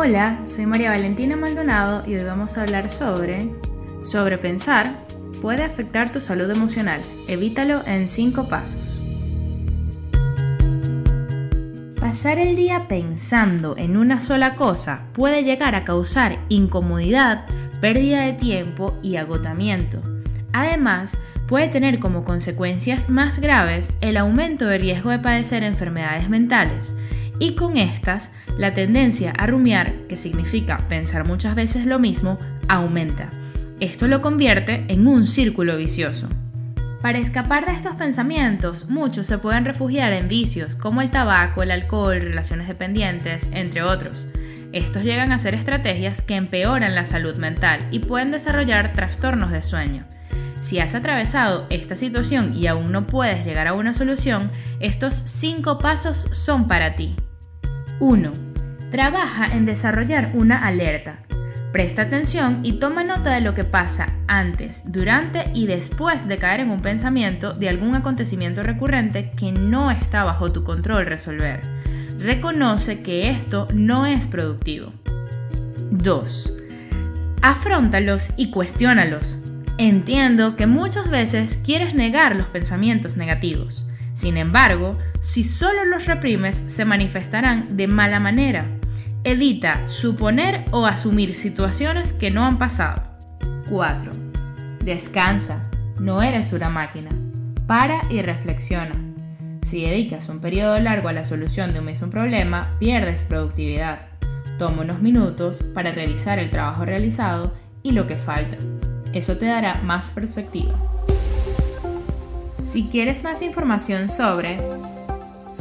Hola, soy María Valentina Maldonado y hoy vamos a hablar sobre sobrepensar puede afectar tu salud emocional. Evítalo en 5 pasos. Pasar el día pensando en una sola cosa puede llegar a causar incomodidad, pérdida de tiempo y agotamiento. Además, puede tener como consecuencias más graves el aumento de riesgo de padecer enfermedades mentales y con estas la tendencia a rumiar, que significa pensar muchas veces lo mismo, aumenta. Esto lo convierte en un círculo vicioso. Para escapar de estos pensamientos, muchos se pueden refugiar en vicios como el tabaco, el alcohol, relaciones dependientes, entre otros. Estos llegan a ser estrategias que empeoran la salud mental y pueden desarrollar trastornos de sueño. Si has atravesado esta situación y aún no puedes llegar a una solución, estos 5 pasos son para ti. 1. Trabaja en desarrollar una alerta. Presta atención y toma nota de lo que pasa antes, durante y después de caer en un pensamiento de algún acontecimiento recurrente que no está bajo tu control resolver. Reconoce que esto no es productivo. 2. Afróntalos y cuestiónalos. Entiendo que muchas veces quieres negar los pensamientos negativos. Sin embargo, si solo los reprimes, se manifestarán de mala manera. Evita suponer o asumir situaciones que no han pasado. 4. Descansa. No eres una máquina. Para y reflexiona. Si dedicas un periodo largo a la solución de un mismo problema, pierdes productividad. Toma unos minutos para revisar el trabajo realizado y lo que falta. Eso te dará más perspectiva. Si quieres más información sobre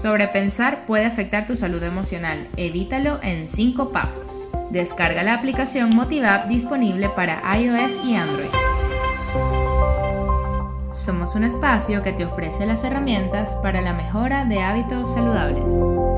sobrepensar puede afectar tu salud emocional, evítalo en 5 pasos. Descarga la aplicación Motivap disponible para iOS y Android. Somos un espacio que te ofrece las herramientas para la mejora de hábitos saludables.